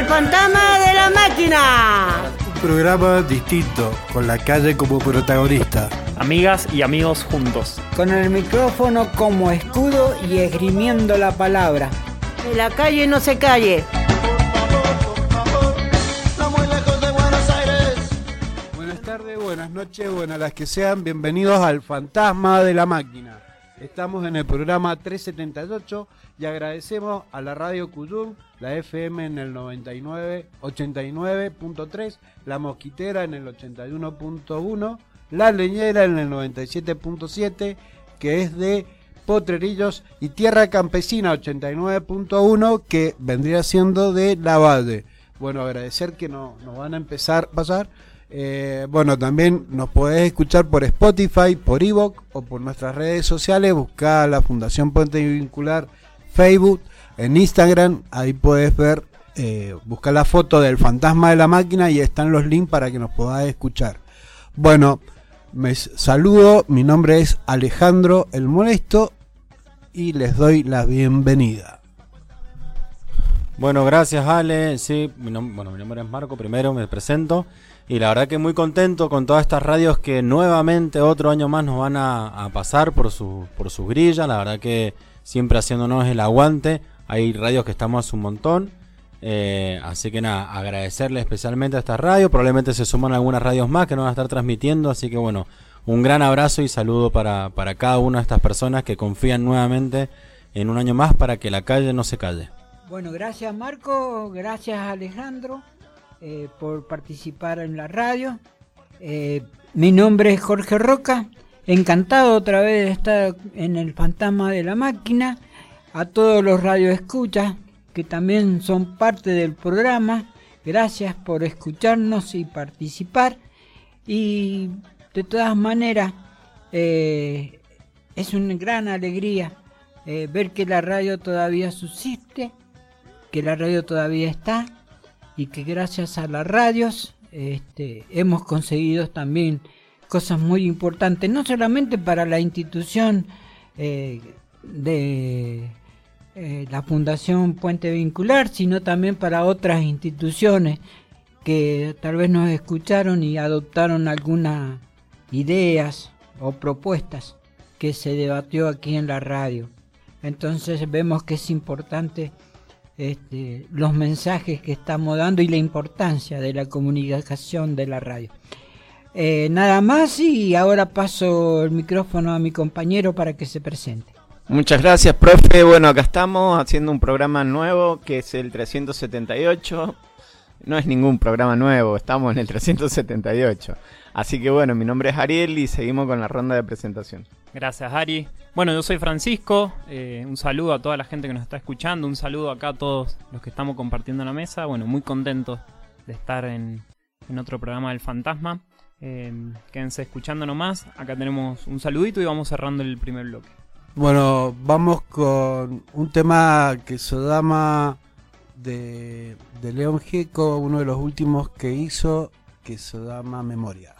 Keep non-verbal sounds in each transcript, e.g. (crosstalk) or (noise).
El fantasma de la máquina. Un programa distinto, con la calle como protagonista. Amigas y amigos juntos. Con el micrófono como escudo y esgrimiendo la palabra. Que la calle no se calle. Buenas tardes, buenas noches, buenas las que sean. Bienvenidos al Fantasma de la Máquina. Estamos en el programa 378 y agradecemos a la radio Cuyum, la FM en el 99, 89.3, la Mosquitera en el 81.1, la Leñera en el 97.7, que es de Potrerillos, y Tierra Campesina 89.1, que vendría siendo de La Valle. Bueno, agradecer que no, nos van a empezar a pasar. Eh, bueno, también nos podés escuchar por Spotify, por Evoc o por nuestras redes sociales. Busca la Fundación Puente Vincular Facebook, en Instagram. Ahí puedes ver, eh, la foto del fantasma de la máquina y están los links para que nos podáis escuchar. Bueno, me saludo. Mi nombre es Alejandro el Molesto y les doy la bienvenida. Bueno, gracias Ale. Sí, bueno, mi nombre es Marco. Primero me presento. Y la verdad que muy contento con todas estas radios que nuevamente otro año más nos van a, pasar por, su, por sus grillas. La verdad que siempre haciéndonos el aguante. Hay radios que estamos un montón. Eh, así que nada, agradecerle especialmente a esta radio. Probablemente se suman algunas radios más que nos van a estar transmitiendo. Así que bueno, un gran abrazo y saludo para, para cada una de estas personas que confían nuevamente en un año más para que la calle no se calle. Bueno, gracias Marco, gracias Alejandro. Eh, por participar en la radio. Eh, mi nombre es Jorge Roca, encantado otra vez de estar en el Fantasma de la Máquina. A todos los radioescuchas que también son parte del programa, gracias por escucharnos y participar. Y de todas maneras, eh, es una gran alegría ver que la radio todavía subsiste, que la radio todavía está y que gracias a las radios este, hemos conseguido también cosas muy importantes, no solamente para la institución eh, de eh, la Fundación Puente Vincular, sino también para otras instituciones que tal vez nos escucharon y adoptaron algunas ideas o propuestas que se debatió aquí en la radio. Entonces vemos que es importante este, los mensajes que estamos dando y la importancia de la comunicación de la radio. Eh, nada más y ahora paso el micrófono a mi compañero para que se presente. Muchas gracias, profe. Bueno, acá estamos haciendo un programa nuevo que es el 378. No es ningún programa nuevo, estamos en el 378. Así que bueno, mi nombre es Ariel y seguimos con la ronda de presentación. Gracias, Ari. Bueno, yo soy Francisco. Eh, un saludo a toda la gente que nos está escuchando. Un saludo acá a todos los que estamos compartiendo la mesa. Bueno, muy contentos de estar en, otro programa del Fantasma. Eh, quédense escuchando nomás. Acá tenemos un saludito y vamos cerrando el primer bloque. Bueno, vamos con un tema que se llama de, de León Gieco, uno de los últimos que hizo, que se llama Memoria.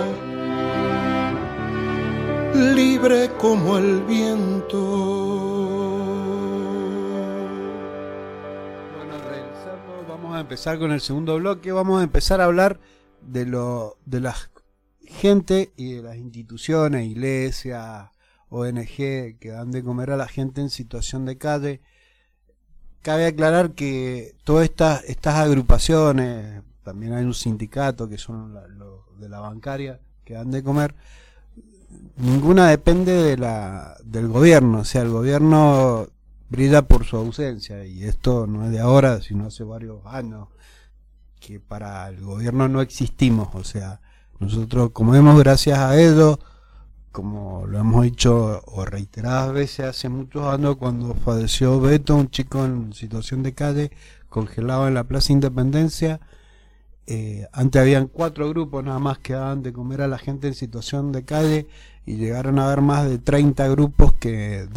libre como el viento. Bueno, regresando, vamos a empezar con el segundo bloque. Vamos a empezar a hablar de lo de la gente y de las instituciones, iglesias, ONG que dan de comer a la gente en situación de calle. Cabe aclarar que todas estas, estas agrupaciones, también hay un sindicato que son los de la bancaria que dan de comer, ninguna depende de la, del gobierno. O sea, el gobierno brilla por su ausencia y esto no es de ahora, sino hace varios años que para el gobierno no existimos, o sea, nosotros comemos gracias a ellos, como lo hemos dicho o reiteradas veces hace muchos años cuando falleció Beto, un chico en situación de calle, congelado en la Plaza Independencia, eh, antes habían cuatro grupos nada más que daban de comer a la gente en situación de calle y llegaron a haber más de 30 grupos que,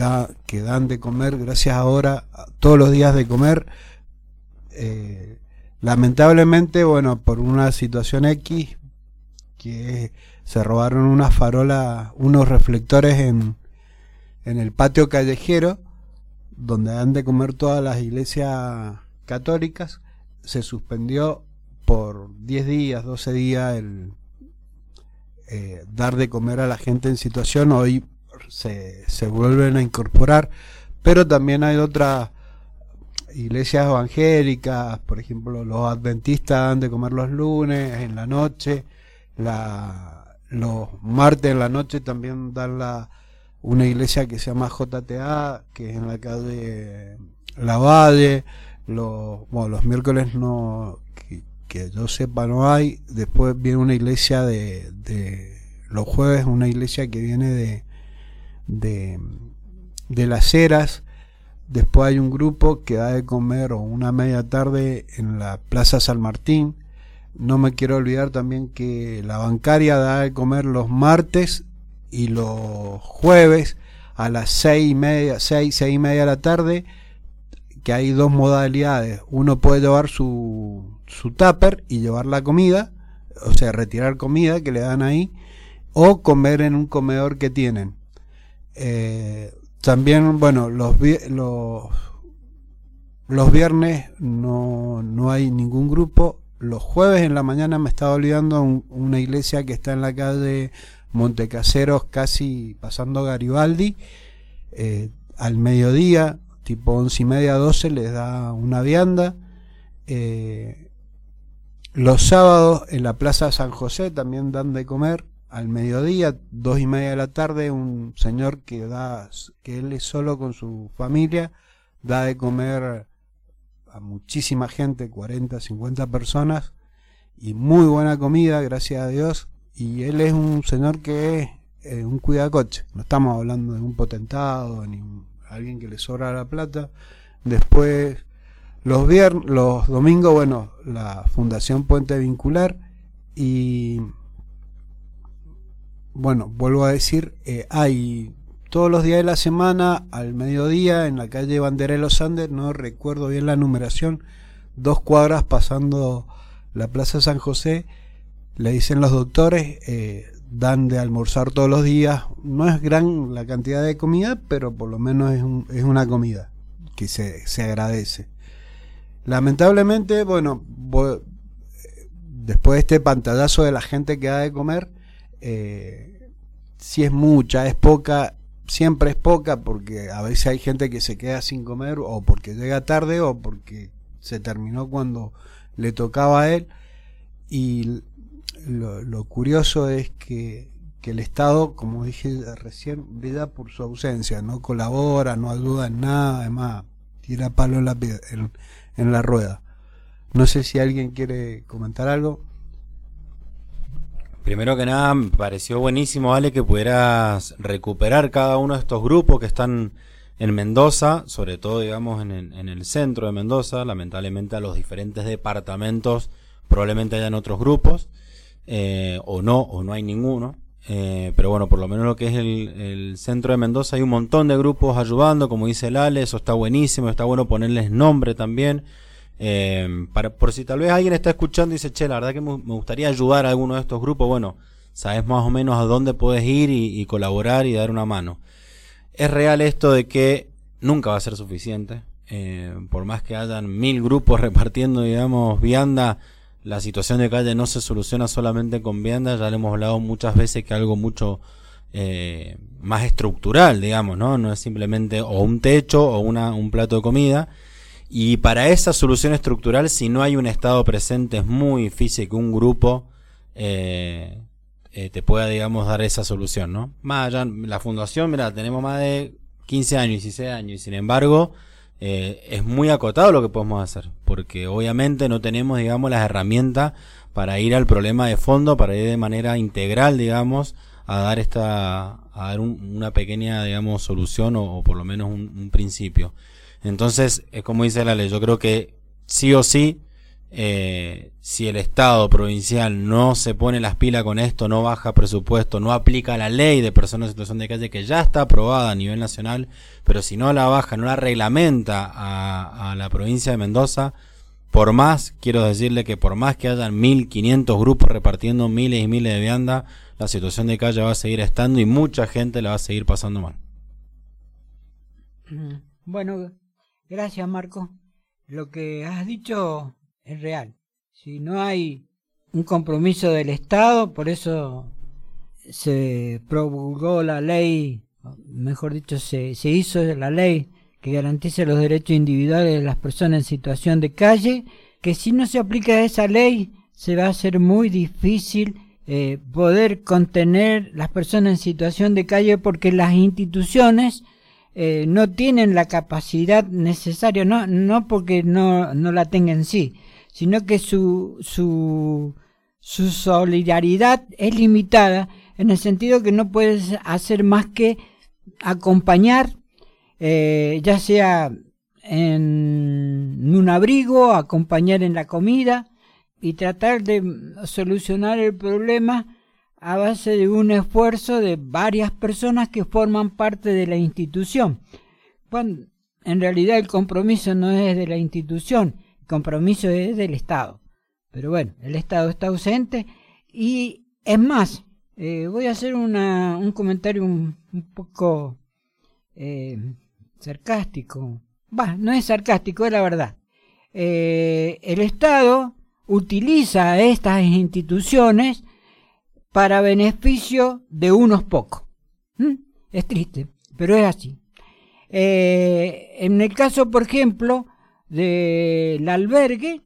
que dan de comer gracias ahora todos los días de comer. Eh, lamentablemente, bueno, por una situación X, que se robaron unas farolas, unos reflectores en, en el patio callejero, donde dan de comer todas las iglesias católicas, se suspendió por 10 días, 12 días el eh, dar de comer a la gente en situación, hoy se, se vuelven a incorporar, pero también hay otras iglesias evangélicas, por ejemplo, los adventistas dan de comer los lunes, en la noche, la, los martes en la noche también dan la, una iglesia que se llama JTA, que es en la calle La Valle, los, bueno, los miércoles no, que yo sepa no hay. Después viene una iglesia de, los jueves, una iglesia que viene de, de, de las Heras. Después hay un grupo que da de comer o una media tarde en la Plaza San Martín. No me quiero olvidar también que la bancaria da de comer los martes y los jueves a las seis y media, seis, seis y media de la tarde, que hay dos modalidades. Uno puede llevar su, su tupper y llevar la comida, o sea, retirar comida que le dan ahí, o comer en un comedor que tienen. Eh, también, bueno, los, los, viernes no, no hay ningún grupo. Los jueves en la mañana me estaba olvidando una iglesia que está en la calle Montecaseros, casi pasando Garibaldi. Eh, al mediodía, tipo once y media, doce, les da una vianda. Eh, los sábados en la Plaza San José también dan de comer al mediodía, dos y media de la tarde, un señor que da, que él es solo con su familia, da de comer a muchísima gente, 40, 50 personas, y muy buena comida, gracias a Dios. Y él es un señor que es eh, un cuidacoche, no estamos hablando de un potentado, ni alguien que le sobra la plata. Después los, viernes, los domingos, bueno, la Fundación Puente Vincular y, bueno, vuelvo a decir, eh, hay todos los días de la semana, al mediodía, en la calle Bandera de los Andes, no recuerdo bien la numeración, dos cuadras pasando la Plaza San José, le dicen los doctores, eh, dan de almorzar todos los días, no es gran la cantidad de comida, pero por lo menos es, un, es una comida que se, se agradece. Lamentablemente, bueno, después de este pantallazo de la gente que da de comer, eh, si es mucha, es poca, siempre es poca, porque a veces hay gente que se queda sin comer, o porque llega tarde, o porque se terminó cuando le tocaba a él. Y lo, curioso es que, que, el Estado, como dije recién, brilla por su ausencia, no colabora, no ayuda en nada, además tira palo en la, en, en la rueda. No sé si alguien quiere comentar algo. Primero que nada, me pareció buenísimo, Ale, que pudieras recuperar cada uno de estos grupos que están en Mendoza, sobre todo, digamos, en, el centro de Mendoza. Lamentablemente, a los diferentes departamentos probablemente hayan otros grupos, eh, o no, o no hay ninguno. Eh, pero bueno, por lo menos lo que es el, el, centro de Mendoza hay un montón de grupos ayudando, como dice el eso está buenísimo, está bueno ponerles nombre también. Eh, para, por si tal vez alguien está escuchando y dice, che, la verdad que me, gustaría ayudar a alguno de estos grupos, bueno, sabes más o menos a dónde puedes ir y, colaborar y dar una mano. Es real esto de que nunca va a ser suficiente, por más que hayan mil grupos (laughs) repartiendo, digamos, vianda, la situación de calle no se soluciona solamente con vivienda, ya le hemos hablado muchas veces que algo mucho eh, más estructural, digamos, ¿no? No es simplemente o un techo o una, un plato de comida. Y para esa solución estructural, si no hay un Estado presente, es muy difícil que un grupo eh, eh, te pueda, digamos, dar esa solución, ¿no? Más allá, la fundación, mira, tenemos más de 15 años, 16 años, y sin embargo, eh, es muy acotado lo que podemos hacer, porque obviamente no tenemos, digamos, las herramientas para ir al problema de fondo, para ir de manera integral, digamos, a dar esta, a dar una pequeña, digamos, solución o, por lo menos un, principio. Entonces, es como dice la ley, yo creo que sí o sí, eh, si el Estado provincial no se pone las pilas con esto, no baja presupuesto, no aplica la ley de personas en situación de calle que ya está aprobada a nivel nacional, pero si no la baja, no la reglamenta a, a la provincia de Mendoza, por más, quiero decirle que por más que hayan 1500 grupos repartiendo miles y miles de viandas, la situación de calle va a seguir estando y mucha gente la va a seguir pasando mal. Bueno, gracias Marco. Lo que has dicho es real. Si no hay un compromiso del Estado, por eso se promulgó la ley, mejor dicho, se, se hizo la ley que garantice los derechos individuales de las personas en situación de calle, que si no se aplica esa ley se va a hacer muy difícil eh, poder contener las personas en situación de calle porque las instituciones eh, no tienen la capacidad necesaria, no, no porque no, no la tengan en sí, sino que su, su, su solidaridad es limitada en el sentido que no puedes hacer más que acompañar eh, ya sea en un abrigo, acompañar en la comida y tratar de solucionar el problema a base de un esfuerzo de varias personas que forman parte de la institución. Cuando en realidad el compromiso no es de la institución, el compromiso es del Estado. Pero bueno, el Estado está ausente y es más, eh, voy a hacer una, un comentario un, poco eh, sarcástico. No es sarcástico, es la verdad. Eh, el Estado utiliza estas instituciones para beneficio de unos pocos. ¿Mm? Es triste, pero es así. En el caso, por ejemplo, del albergue,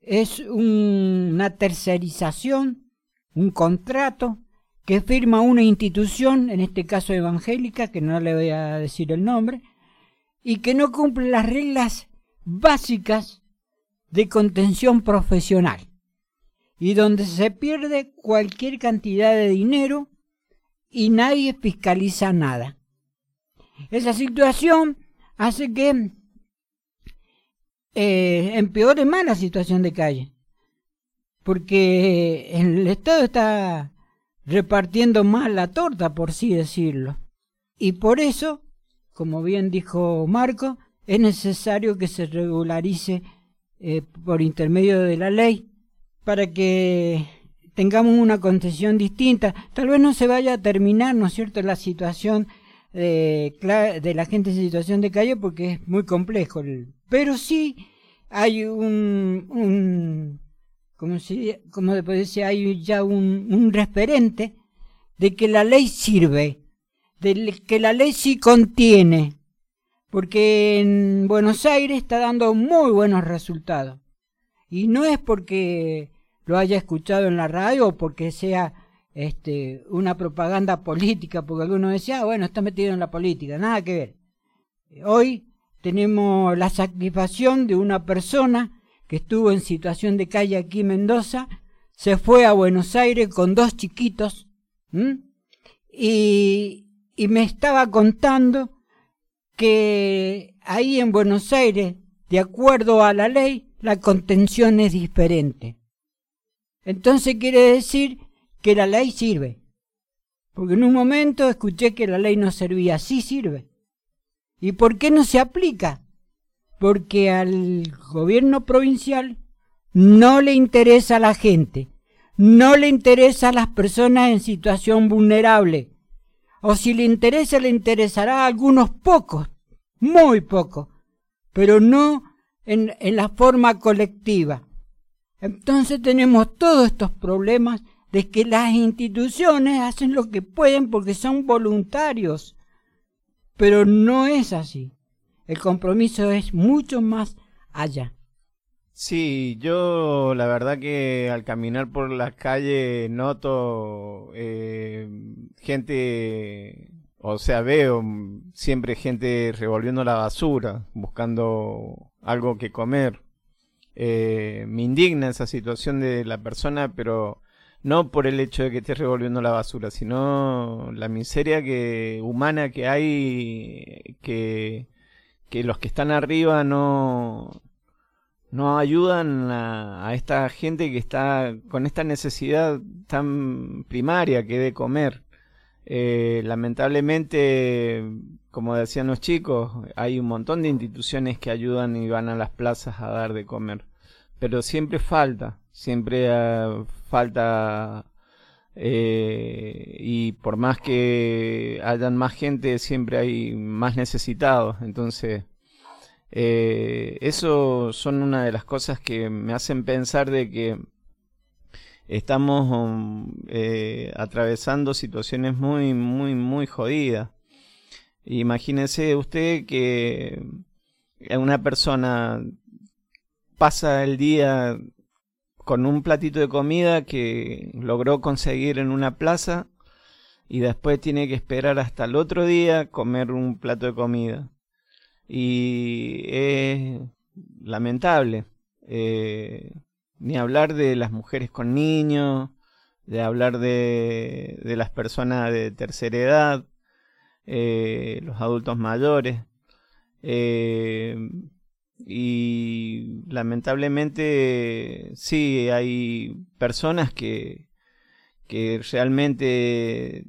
es una tercerización, un contrato que firma una institución, en este caso evangélica, que no le voy a decir el nombre, y que no cumple las reglas básicas de contención profesional y donde se pierde cualquier cantidad de dinero y nadie fiscaliza nada. Esa situación hace que eh, empeore más la situación de calle, porque el Estado está repartiendo más la torta, por así decirlo. Y por eso como bien dijo Marco, es necesario que se regularice eh, por intermedio de la ley para que tengamos una concesión distinta. Tal vez no se vaya a terminar, ¿no es cierto?, la situación de, la gente en situación de calle porque es muy complejo. Pero sí hay un, un como, si, como decir, hay ya un, un referente de que la ley sirve de que la ley sí contiene, porque en Buenos Aires está dando muy buenos resultados. Y no es porque lo haya escuchado en la radio o porque sea este, una propaganda política, porque algunos decía, ah, bueno, está metido en la política, nada que ver. Hoy tenemos la satisfacción de una persona que estuvo en situación de calle aquí en Mendoza, se fue a Buenos Aires con dos chiquitos, y, y me estaba contando que ahí en Buenos Aires, de acuerdo a la ley, la contención es diferente. Entonces quiere decir que la ley sirve. Porque en un momento escuché que la ley no servía, sí sirve. ¿Y por qué no se aplica? Porque al gobierno provincial no le interesa a la gente, no le interesa a las personas en situación vulnerable, o si le interesa, le interesará a algunos pocos, muy pocos, pero no en, en la forma colectiva. Entonces tenemos todos estos problemas de que las instituciones hacen lo que pueden porque son voluntarios, pero no es así. El compromiso es mucho más allá. Sí, yo la verdad que al caminar por las calles noto eh, gente o sea, veo siempre gente revolviendo la basura, buscando algo que comer. Eh, me indigna esa situación de la persona, pero no por el hecho de que esté revolviendo la basura, sino la miseria que humana que hay que, que los que están arriba no no ayudan a, esta gente que está con esta necesidad tan primaria que de comer. Eh, lamentablemente, como decían los chicos, hay un montón de instituciones que ayudan y van a las plazas a dar de comer. Pero siempre falta, siempre ah, falta eh, y por más que hayan más gente, siempre hay más necesitados. Entonces, eh, eso son una de las cosas que me hacen pensar de que estamos um, eh, atravesando situaciones muy, muy, muy jodidas. Imagínese usted que una persona pasa el día con un platito de comida que logró conseguir en una plaza y después tiene que esperar hasta el otro día comer un plato de comida y es lamentable. Eh, ni hablar de las mujeres con niños, de hablar de, de las personas de tercera edad, eh, los adultos mayores. Eh, y lamentablemente sí hay personas que, que realmente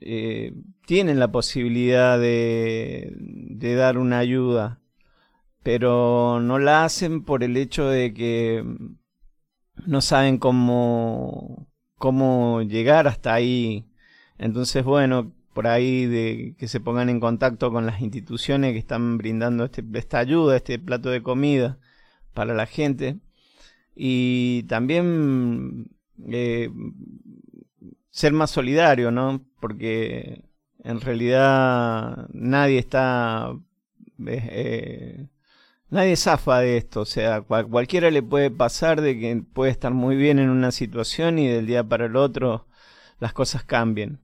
eh, tienen la posibilidad de, de dar una ayuda, pero no la hacen por el hecho de que no saben cómo, cómo llegar hasta ahí. Entonces, bueno, por ahí de que se pongan en contacto con las instituciones que están brindando este, esta ayuda, este plato de comida para la gente. Y también eh, ser más solidario, ¿no? Porque en realidad nadie está... Eh, eh, nadie zafa de esto, o sea, cualquiera le puede pasar de que puede estar muy bien en una situación y del día para el otro las cosas cambien.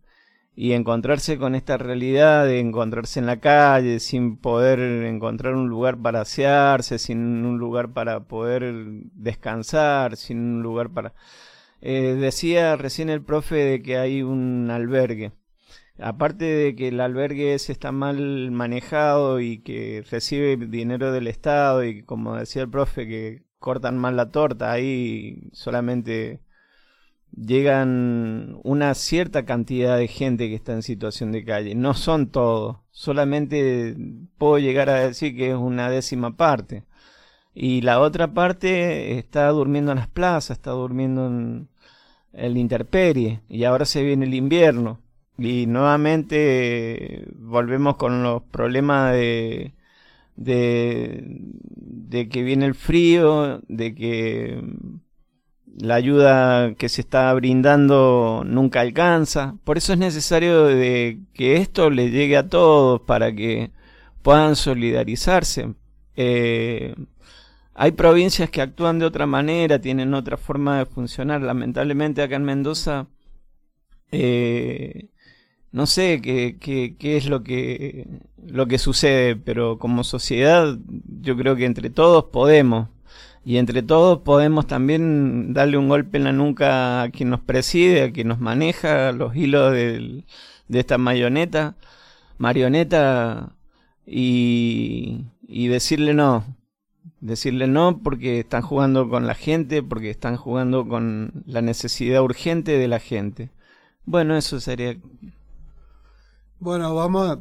Y encontrarse con esta realidad de encontrarse en la calle sin poder encontrar un lugar para asearse, sin un lugar para poder descansar, sin un lugar para... Eh, decía recién el profe de que hay un albergue. Aparte de que el albergue ese está mal manejado y que recibe dinero del Estado y como decía el profe que cortan mal la torta, ahí solamente llegan una cierta cantidad de gente que está en situación de calle. No son todos, solamente puedo llegar a decir que es una décima parte. Y la otra parte está durmiendo en las plazas, está durmiendo en el intemperie. Y ahora se viene el invierno. Y nuevamente volvemos con los problemas de, de, de que viene el frío, de que la ayuda que se está brindando nunca alcanza. Por eso es necesario que esto le llegue a todos para que puedan solidarizarse. Eh, hay provincias que actúan de otra manera, tienen otra forma de funcionar. Lamentablemente acá en Mendoza, eh, no sé qué, qué, qué, es lo que, lo que sucede, pero como sociedad yo creo que entre todos podemos. Y entre todos podemos también darle un golpe en la nuca a quien nos preside, a quien nos maneja los hilos de esta marioneta, marioneta y, y decirle no, decirle no porque están jugando con la gente, porque están jugando con la necesidad urgente de la gente. Bueno, eso sería. Bueno, vamos a,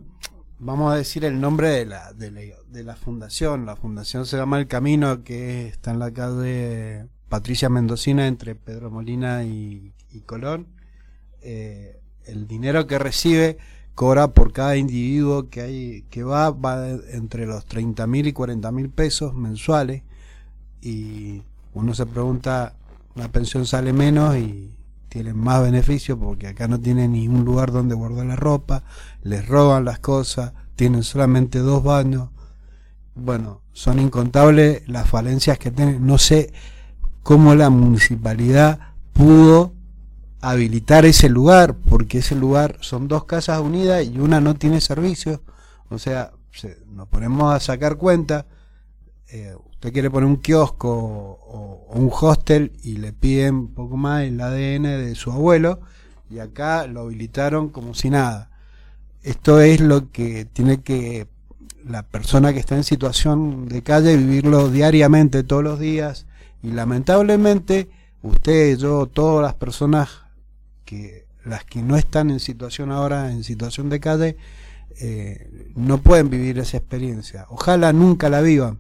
vamos a decir el nombre de la, de la, la fundación. La fundación se llama El Camino, que está en la calle Patricia Mendocina entre Pedro Molina y, Colón. Eh, el dinero que recibe cobra por cada individuo que hay que va va entre los 30 mil y 40 mil pesos mensuales y uno se pregunta una pensión sale menos y tienen más beneficios porque acá no tienen ni un lugar donde guardar la ropa les roban las cosas tienen solamente dos baños bueno son incontables las falencias que tienen no sé cómo la municipalidad pudo habilitar ese lugar, porque ese lugar son dos casas unidas y una no tiene servicio. O sea, se- nos ponemos a sacar cuenta. Eh, usted quiere poner un kiosco o, un hostel y le piden un poco más el ADN de su abuelo y acá lo habilitaron como si nada. Esto es lo que tiene que la persona que está en situación de calle vivirlo diariamente, todos los días. Y lamentablemente, usted, yo, todas las personas que las que no están en situación ahora, en situación de calle, eh, no pueden vivir esa experiencia. Ojalá nunca la vivan.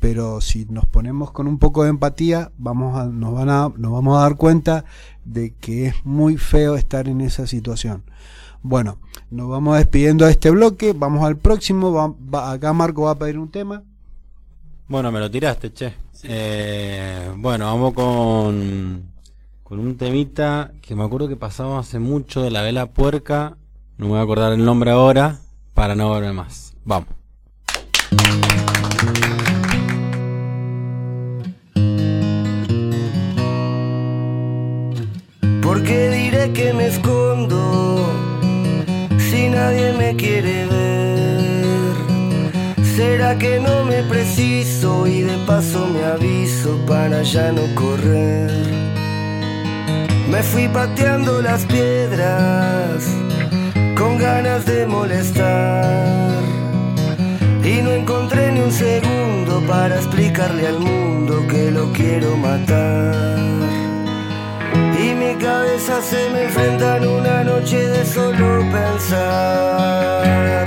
Pero si nos ponemos con un poco de empatía, vamos a, nos, van a, nos vamos a dar cuenta de que es muy feo estar en esa situación. Bueno, nos vamos despidiendo de este bloque, vamos al próximo. va- va- acá Marco va a pedir un tema. Bueno, me lo tiraste, che. Eh, bueno, vamos con, con un temita que me acuerdo que pasamos hace mucho de la vela puerca. No me voy a acordar el nombre ahora para no verme más. Vamos. Que me escondo si nadie me quiere ver? ¿Será que no me preciso y de paso me aviso para ya no correr? Me fui pateando las piedras con ganas de molestar y no encontré ni un segundo para explicarle al mundo que lo quiero matar. Mi cabeza se me enfrenta en una noche de solo pensar.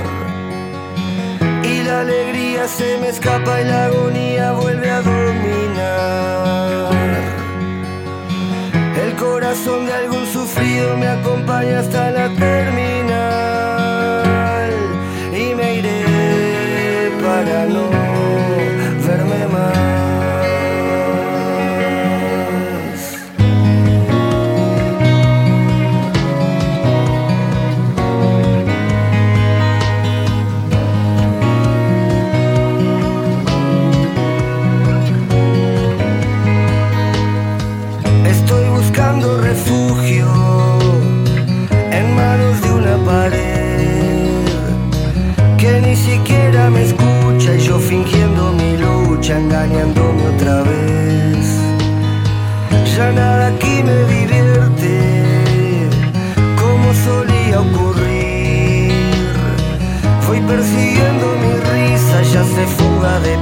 Y la alegría se me escapa y la agonía vuelve a dominar. El corazón de algún sufrido me acompaña hasta la terminal. Y me iré para no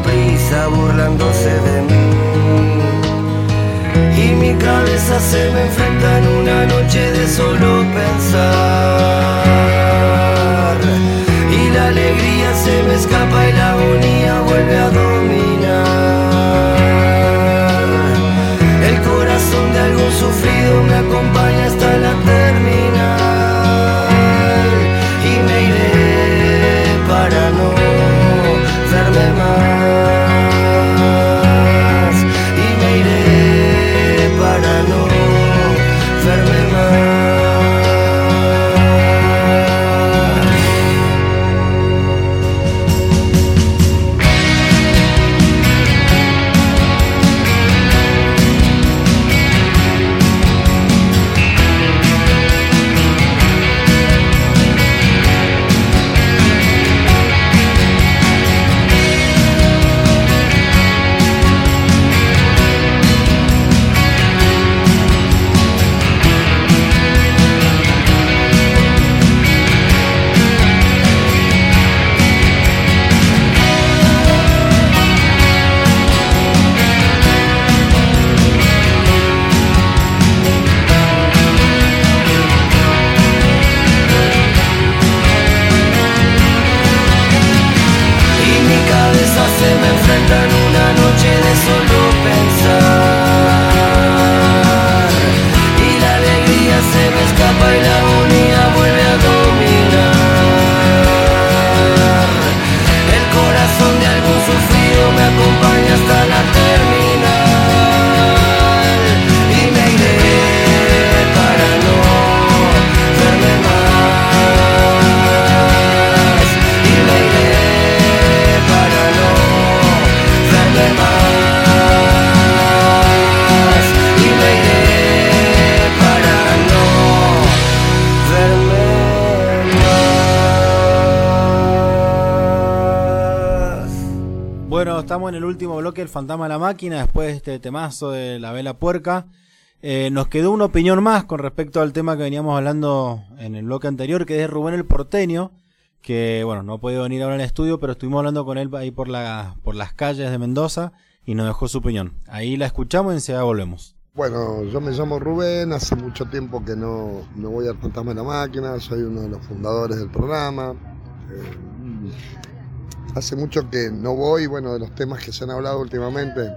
deprisa, burlándose de mí. Y mi cabeza se me enfrenta el bloque del Fantasma de la Máquina, después de este temazo de la vela puerca. Eh, nos quedó una opinión más con respecto al tema que veníamos hablando en el bloque anterior, que es Rubén el Porteño, que bueno, no puede venir ahora al estudio, pero estuvimos hablando con él ahí por, la, por las calles de Mendoza y nos dejó su opinión. Ahí la escuchamos y enseguida volvemos. Bueno, yo me llamo Rubén, hace mucho tiempo que no, no voy al Fantasma de la Máquina, soy uno de los fundadores del programa. Eh, hace mucho que no voy, bueno, de los temas que se han hablado últimamente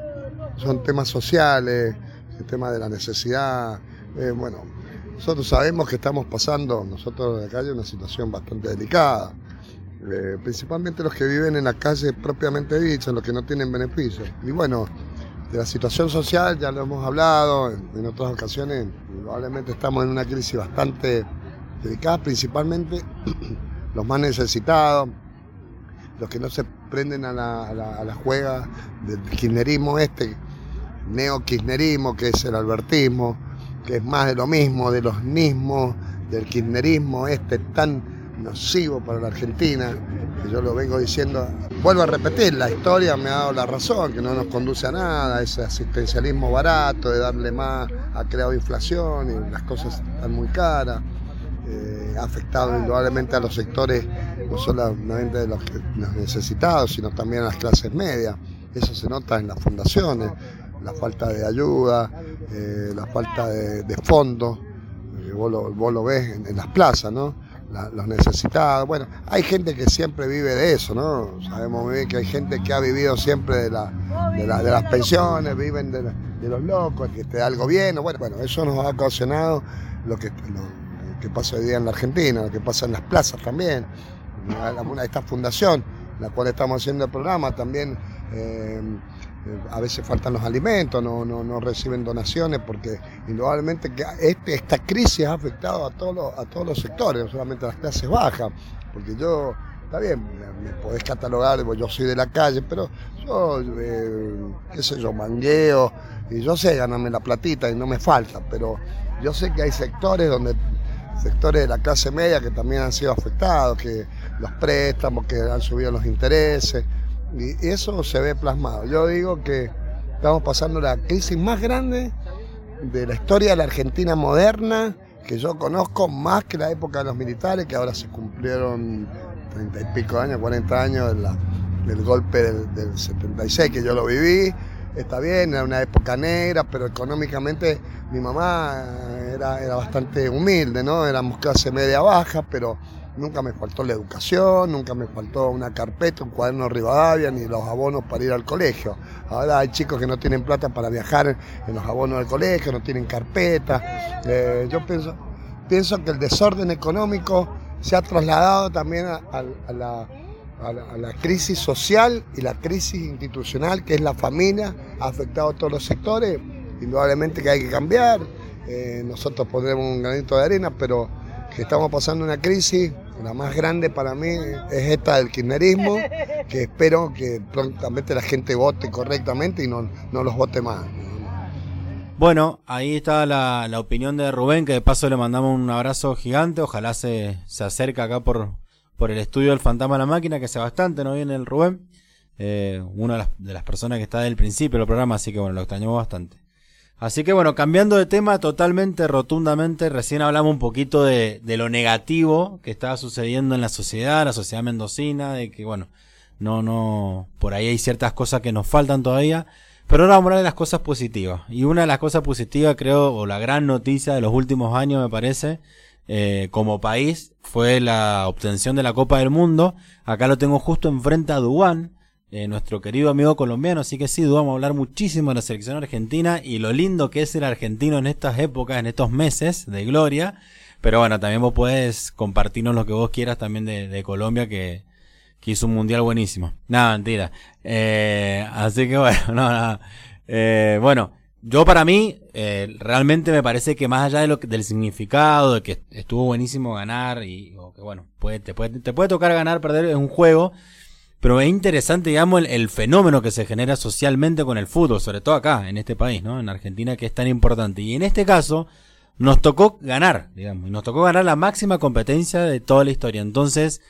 son temas sociales, el tema de la necesidad. Eh, bueno, nosotros sabemos que estamos pasando, nosotros de la calle, una situación bastante delicada. Eh, principalmente los que viven en la calle propiamente dicha, los que no tienen beneficios. Y bueno, de la situación social ya lo hemos hablado en, otras ocasiones, probablemente estamos en una crisis bastante delicada, principalmente (clears throat) los más necesitados, los que no se prenden a la, a la, juega del kirchnerismo este, neo-kirchnerismo, que es el albertismo, que es más de lo mismo, de los mismos, del kirchnerismo este tan nocivo para la Argentina, que yo lo vengo diciendo, vuelvo a repetir, la historia me ha dado la razón, que no nos conduce a nada, ese asistencialismo barato de darle más ha creado inflación y las cosas están muy caras, eh, afectado indudablemente a los sectores, no solamente de los, necesitados, sino también a las clases medias, eso se nota en las fundaciones, la falta de ayuda, eh, la falta de, fondos, eh, vos, lo, ves en, las plazas, ¿no? los necesitados. Bueno, hay gente que siempre vive de eso, ¿no? Sabemos muy bien que hay gente que ha vivido siempre de, la, de, las pensiones, viven de, los locos, que te da el gobierno. Bueno, bueno, eso nos ha ocasionado lo que, lo, que pasa hoy día en la Argentina, lo que pasa en las plazas también. Esta fundación, la cual estamos haciendo el programa, también eh, a veces faltan los alimentos, no, no, reciben donaciones, porque indudablemente que este, esta crisis ha afectado a todos, los, a todos los sectores, no solamente a las clases bajas, porque yo, está bien, me, podés catalogar, yo soy de la calle, pero yo, eh, qué sé yo, mangueo, y yo sé ganarme la platita y no me falta, pero yo sé que hay sectores donde sectores de la clase media que también han sido afectados, que los préstamos, que han subido los intereses, y eso se ve plasmado. Yo digo que estamos pasando la crisis más grande de la historia de la Argentina moderna, que yo conozco más que la época de los militares, que ahora se cumplieron 30 y pico años, 40 años del golpe del, 76, que yo lo viví. Está bien, era una época negra, pero económicamente mi mamá era, era bastante humilde, ¿no? Éramos clase media baja, pero Nunca me faltó la educación, nunca me faltó una carpeta, un cuaderno Rivadavia, ni los abonos para ir al colegio. Ahora hay chicos que no tienen plata para viajar en los abonos del colegio, no tienen carpeta. Eh, yo pienso, pienso que el desorden económico se ha trasladado también a, la, crisis social y la crisis institucional, que es la familia, ha afectado a todos los sectores. Indudablemente que hay que cambiar. Eh, nosotros pondremos un granito de arena, pero que estamos pasando una crisis la más grande para mí es esta del kirchnerismo, que espero que prontamente la gente vote correctamente y no, no los vote más. Bueno, ahí está la, la, opinión de Rubén, que de paso le mandamos un abrazo gigante. Ojalá se, se acerque acá por, por el estudio del Fantasma de la Máquina, que hace bastante no viene el Rubén. Eh, una de las, de las personas que está desde el principio del programa, así que bueno, lo extrañamos bastante. Así que bueno, cambiando de tema totalmente, rotundamente, recién hablamos un poquito de, de lo negativo que estaba sucediendo en la sociedad, la sociedad mendocina, de que bueno, no, no, por ahí hay ciertas cosas que nos faltan todavía, pero ahora vamos a hablar de las cosas positivas. Y una de las cosas positivas, creo, o la gran noticia de los últimos años, me parece, eh, como país, fue la obtención de la Copa del Mundo. Acá lo tengo justo enfrente a Dubán, eh, nuestro querido amigo colombiano. Así que sí, vamos a hablar muchísimo de la selección argentina y lo lindo que es ser argentino en estas épocas, en estos meses de gloria. Pero bueno, también vos podés compartirnos lo que vos quieras también de, Colombia, que, hizo un mundial buenísimo. Nada, mentira. Eh, así que bueno, (laughs) no, nada. Bueno, yo para mí, realmente me parece que más allá de lo del significado, de que estuvo buenísimo ganar y que bueno, puede, te, puede, te puede tocar ganar, perder en un juego, pero es interesante, digamos, el, fenómeno que se genera socialmente con el fútbol, sobre todo acá, en este país, ¿no? En Argentina, que es tan importante. Y en este caso, nos tocó ganar, digamos, nos tocó ganar la máxima competencia de toda la historia. Entonces,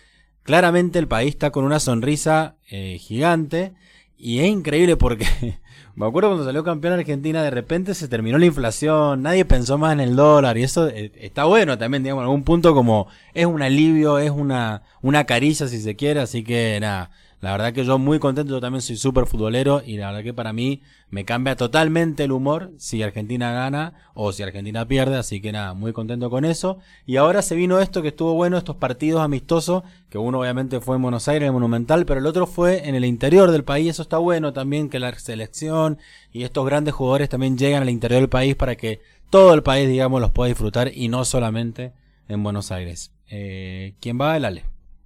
claramente el país está con una sonrisa eh, gigante. Y es increíble porque (laughs) me acuerdo cuando salió campeón Argentina, de repente se terminó la inflación, nadie pensó más en el dólar y eso eh, está bueno también, digamos, en algún punto como es un alivio, es una, una caricia si se quiere, así que nada, la verdad que yo muy contento, yo también soy súper futbolero y la verdad que para mí me cambia totalmente el humor si Argentina gana o si Argentina pierde, así que nada, muy contento con eso. Y ahora se vino esto que estuvo bueno, estos partidos amistosos, que uno obviamente fue en Buenos Aires, en Monumental, pero el otro fue en el interior del país, eso está bueno también, que la selección y estos grandes jugadores también llegan al interior del país para que todo el país, digamos, los pueda disfrutar y no solamente en Buenos Aires. Eh, ¿Quién va? El Ale.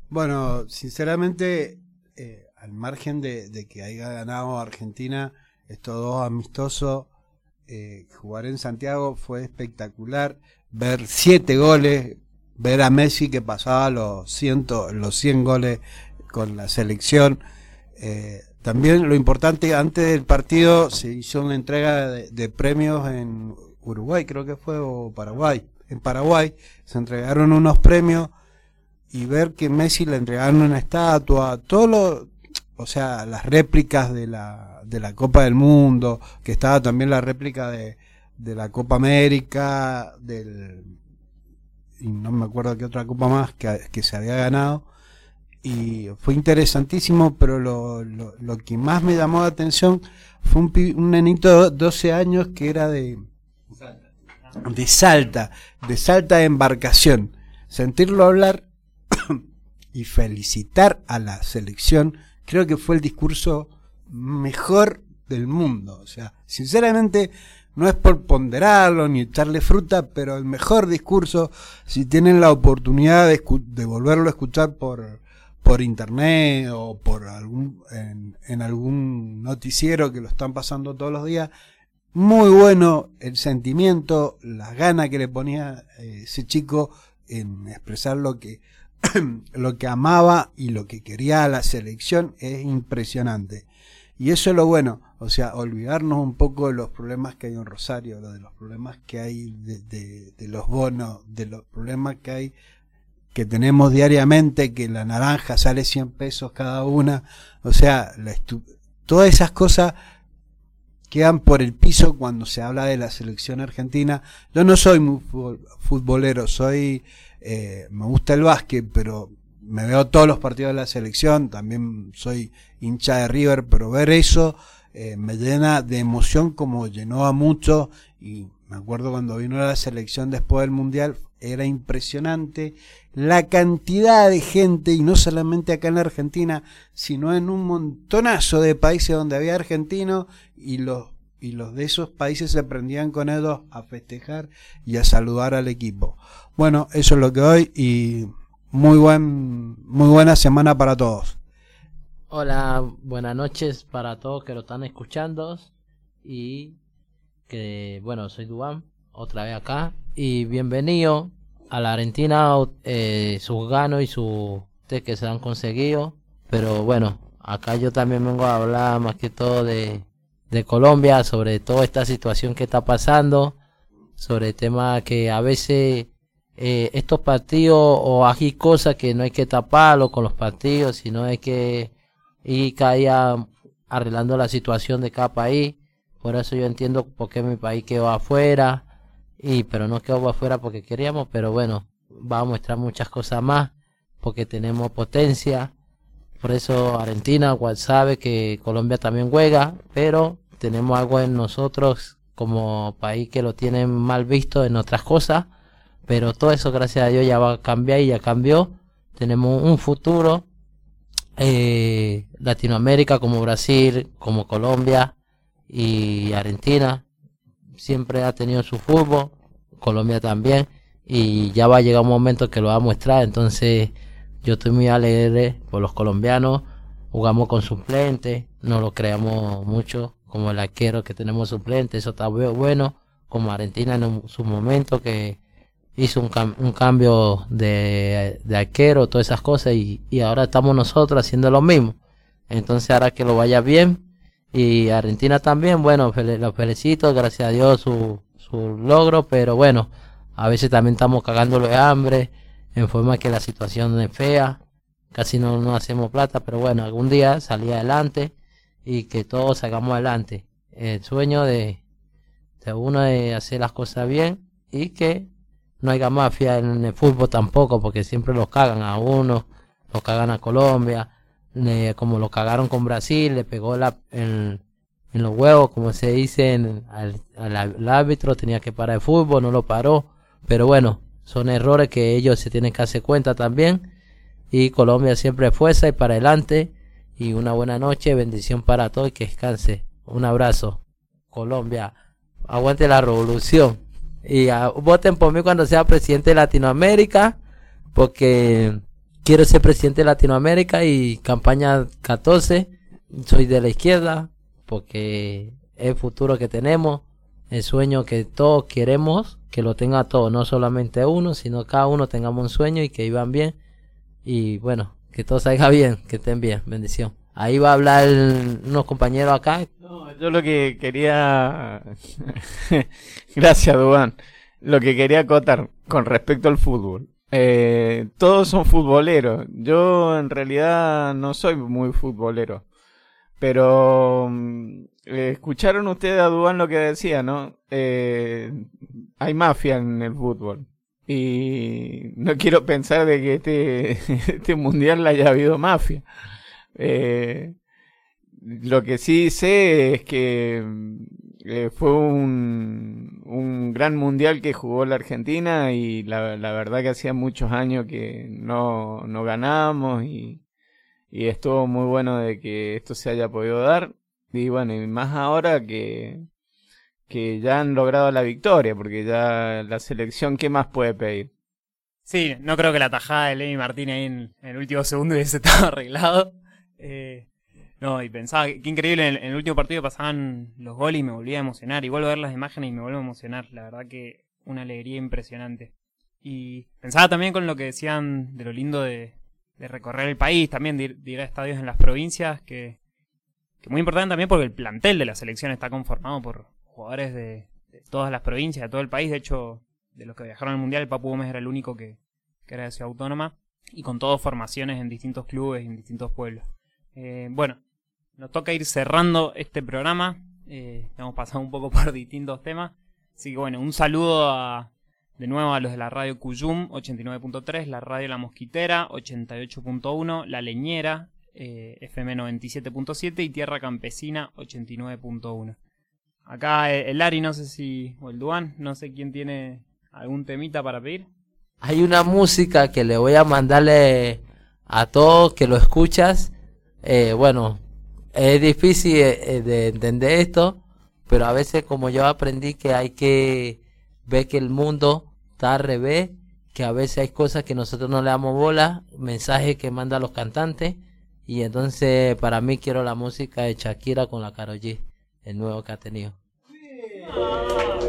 Bueno, sinceramente eh, al margen de, que haya ganado Argentina estos dos amistosos, eh, jugar en Santiago fue espectacular. Ver siete goles, ver a Messi que pasaba los, ciento, los 100 goles con la selección. Eh, también lo importante, antes del partido se hizo una entrega de, de, premios en Uruguay, creo que fue, o Paraguay. En Paraguay se entregaron unos premios y ver que Messi le entregaron una estatua, todo lo, o sea, las réplicas de la, de la Copa del Mundo, que estaba también la réplica de, de la Copa América, del, y no me acuerdo qué otra copa más que, que se había ganado. Y fue interesantísimo, pero lo, lo, lo, que más me llamó la atención fue un, un nenito de 12 años que era de, de Salta, de Salta de embarcación. Sentirlo hablar y felicitar a la selección, creo que fue el discurso mejor del mundo. O sea, sinceramente, no es por ponderarlo ni echarle fruta, pero el mejor discurso, si tienen la oportunidad de, volverlo a escuchar por, por internet o por algún, en, en, algún noticiero que lo están pasando todos los días, muy bueno el sentimiento, la gana que le ponía eh, ese chico en expresar lo que (clears throat) lo que amaba y lo que quería la selección es impresionante. Y eso es lo bueno, o sea, olvidarnos un poco de los problemas que hay en Rosario, de los problemas que hay de, los bonos, de los problemas que hay que tenemos diariamente, que la naranja sale 100 pesos cada una, o sea, todas esas cosas quedan por el piso cuando se habla de la selección argentina. Yo no soy muy futbolero, soy eh, me gusta el básquet, pero me veo todos los partidos de la selección, también soy hincha de River, pero ver eso eh, me llena de emoción como llenó a muchos y me acuerdo cuando vino la selección después del Mundial, era impresionante la cantidad de gente, y no solamente acá en la Argentina, sino en un montonazo de países donde había argentinos y los, y los de esos países se prendían con ellos a festejar y a saludar al equipo. Bueno, eso es lo que hoy y muy buen muy buena semana para todos. Hola, buenas noches para todos que lo están escuchando y que bueno, soy Duan, otra vez acá y bienvenido a la Argentina, eh, sus ganos y sus que se han conseguido, pero bueno, acá yo también vengo a hablar más que todo de, de Colombia, sobre toda esta situación que está pasando, sobre el tema que a veces eh, estos partidos o hay cosas que no hay que taparlo con los partidos, sino hay que ir cada arreglando la situación de cada país. Por eso yo entiendo por qué mi país quedó afuera, y pero no quedó afuera porque queríamos, pero bueno, va a mostrar muchas cosas más, porque tenemos potencia. Por eso Argentina igual sabe que Colombia también juega, pero tenemos algo en nosotros como país que lo tienen mal visto en otras cosas pero todo eso, gracias a Dios, ya va a cambiar y ya cambió. Tenemos un futuro. Eh, Latinoamérica como Brasil, como Colombia y Argentina siempre ha tenido su fútbol, Colombia también, y ya va a llegar un momento que lo va a mostrar, entonces yo estoy muy alegre por los colombianos, jugamos con suplentes, no lo creamos mucho, como el arquero que tenemos suplente, eso está bueno, como Argentina en su momento que hizo un, un cambio de, de, arquero, todas esas cosas, y, y, ahora estamos nosotros haciendo lo mismo. Entonces, ahora que lo vaya bien, y Argentina también, bueno, los felicito, gracias a Dios su, su logro, pero bueno, a veces también estamos cagándolo de hambre, en forma que la situación es fea, casi no, no hacemos plata, pero bueno, algún día salí adelante, y que todos salgamos adelante. El sueño de, de uno de hacer las cosas bien y que no haya mafia en el fútbol tampoco, porque siempre los cagan a uno, los cagan a Colombia, como lo cagaron con Brasil, le pegó en, los huevos, como se dice, en- al árbitro tenía que parar el fútbol, no lo paró, pero bueno, son errores que ellos se tienen que hacer cuenta también, y Colombia siempre fuerza y para adelante, y una buena noche, bendición para todos y que descanse, un abrazo, Colombia, aguante la revolución. Y voten por mí cuando sea presidente de Latinoamérica, porque quiero ser presidente de Latinoamérica y campaña 14, soy de la izquierda, porque es el futuro que tenemos, el sueño que todos queremos, que lo tenga todo, no solamente uno, sino cada uno tengamos un sueño y que vivan bien. Y bueno, que todo salga (laughs) bien, que estén bien, bendición. Ahí va a hablar unos compañeros acá, No, yo lo que quería. (laughs) Gracias, Dubán. Lo que quería acotar con respecto al fútbol. Eh, todos son futboleros. Yo en realidad no soy muy futbolero. Pero mm, eh, escucharon ustedes a Dubán lo que decía, ¿no? Eh, hay mafia en el fútbol. Y no quiero pensar de que este, (laughs) este mundial haya habido mafia. Eh, lo que sí sé es que mm, eh, fue un, un gran mundial que jugó la Argentina y la, la verdad que hacía muchos años que no, no ganamos y, y estuvo muy bueno de que esto se haya podido dar. Y bueno, y más ahora que, que ya han logrado la victoria, porque ya la selección, ¿qué más puede pedir? Sí, no creo que la tajada de Lenny Martínez ahí en, en el último segundo hubiese (laughs) estado arreglado. Eh, no, y pensaba, qué increíble, en, el- último partido pasaban los goles y me volvía a emocionar. Y vuelvo a ver las imágenes y me vuelvo a emocionar. La verdad que una alegría impresionante. Y pensaba también con lo que decían de lo lindo de, de recorrer el país, también de ir, a estadios en las provincias, que, muy importante también porque el plantel de la selección está conformado por jugadores de, de todas las provincias, de todo el país. De hecho, de los que viajaron al Mundial, el Papu Gómez era el único que, que era de Ciudad Autónoma. Y con todas formaciones en distintos clubes y en distintos pueblos. Eh, bueno, nos toca ir cerrando este programa. Eh, hemos pasado un poco (laughs) por distintos temas. Así que bueno, un saludo a, de nuevo a los de la radio Cuyum 89.3, la radio La Mosquitera 88.1, La Leñera eh, FM 97.7 y Tierra Campesina 89.1. Acá eh, el Ari, no sé si, o el Duan, no sé quién tiene algún temita para pedir. Hay una música que le voy a mandarle a todos que lo escuchas. Eh, bueno, es difícil eh, eh, de entender esto, pero a veces como yo aprendí que hay que ver que el mundo está al revés, que a veces hay cosas que nosotros no le damos bola, mensajes que mandan los cantantes, y entonces para mí quiero la música de Shakira con la Karol G, el nuevo que ha tenido. La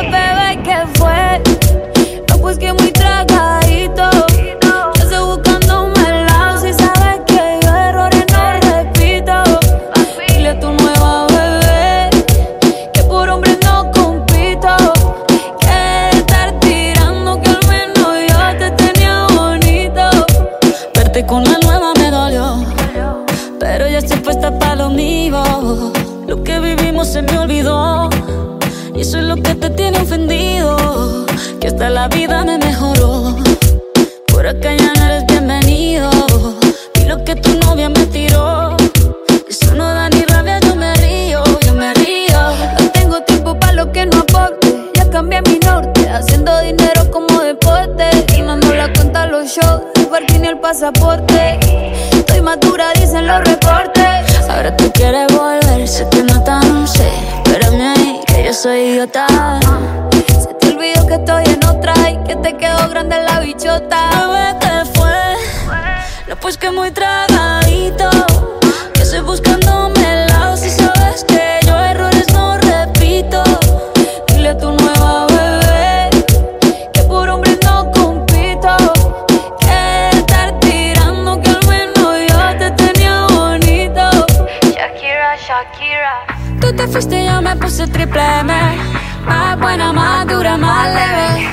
Más buena, más dura, más leve.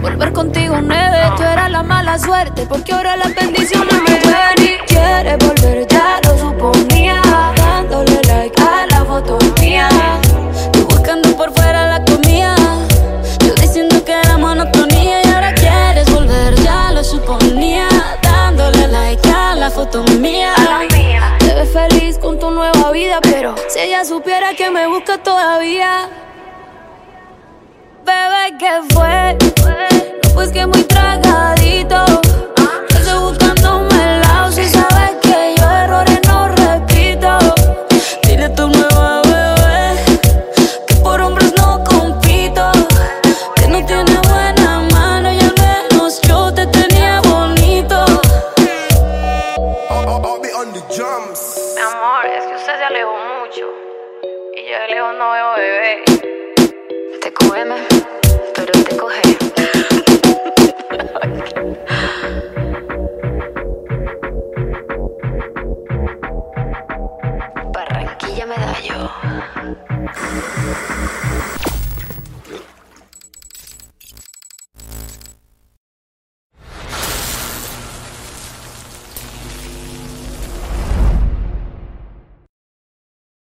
Volver contigo, nueve, tú eras la mala suerte, porque ahora las bendiciones me ven y quieres volver. Si ella supiera que me busca todavía. Bebé, que fue? No, pues que muy tragadito. nuevo bebé. Este TQM.